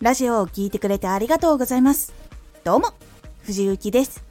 ラジオを聴いてくれてありがとうございます。どうも、藤幸です。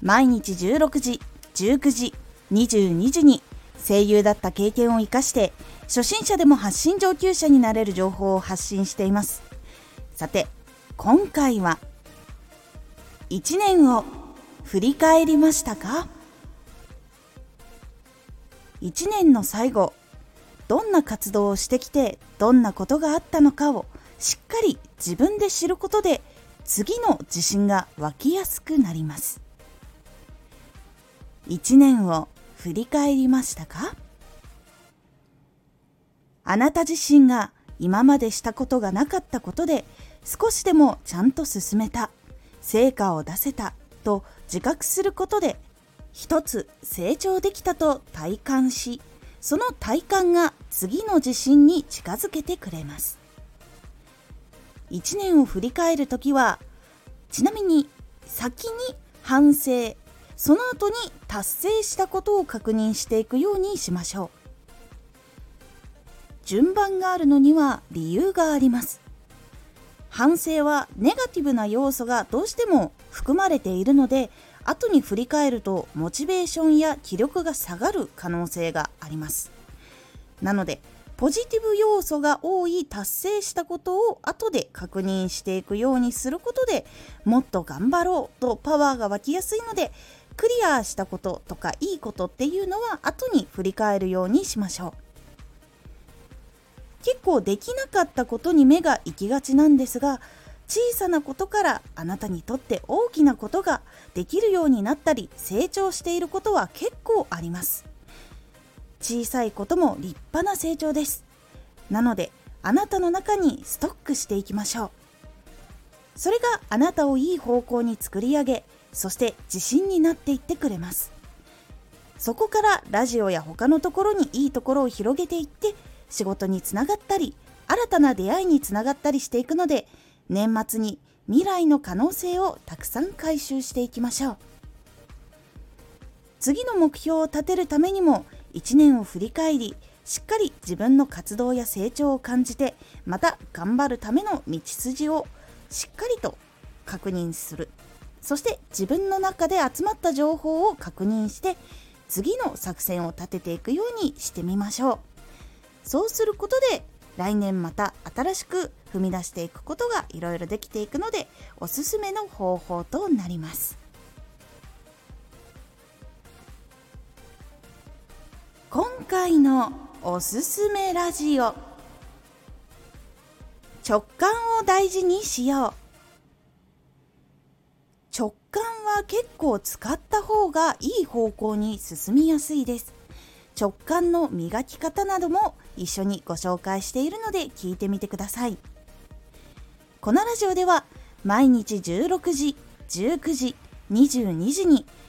毎日16時、19時、22時に声優だった経験を活かして初心者でも発信上級者になれる情報を発信しています。さて、今回は1年を振り返りましたか？1年の最後どんな活動をしてきてどんなことがあったのかをしっかり自分で知ることで次の自信が湧きやすくなります。1年を振り返りましたか？あなた自身が今までしたことがなかったことで少しでもちゃんと進めた成果を出せたと自覚することで一つ成長できたと体感しその体感が次の自信に近づけてくれます。1年を振り返るときはちなみに先に反省その後に達成したことを確認していくようにしましょう。順番があるのには理由があります。反省はネガティブな要素がどうしても含まれているので後に振り返るとモチベーションや気力が下がる可能性があります。なのでポジティブ要素が多い達成したことを後で確認していくようにすることでもっと頑張ろうとパワーが湧きやすいのでクリアしたこととかいいことっていうのは後に振り返るようにしましょう。結構できなかったことに目が行きがちなんですが小さなことからあなたにとって大きなことができるようになったり成長していることは結構あります。小さいことも立派な成長です。なのであなたの中にストックしていきましょう。それがあなたをいい方向に作り上げそして自信になっていってくれます。そこからラジオや他のところにいいところを広げていって仕事につながったり新たな出会いにつながったりしていくので年末に未来の可能性をたくさん回収していきましょう。次の目標を立てるためにも1年を振り返りしっかり自分の活動や成長を感じてまた頑張るための道筋をしっかりと確認する。そして自分の中で集まった情報を確認して次の作戦を立てていくようにしてみましょう。そうすることで来年また新しく踏み出していくことがいろいろできていくのでおすすめの方法となります。回のおすすめラジオ。直感を大事にしよう。直感は結構使った方がいい方向に進みやすいです。直感の磨き方なども一緒にご紹介しているので聞いてみてください。このラジオでは毎日16時19時22時に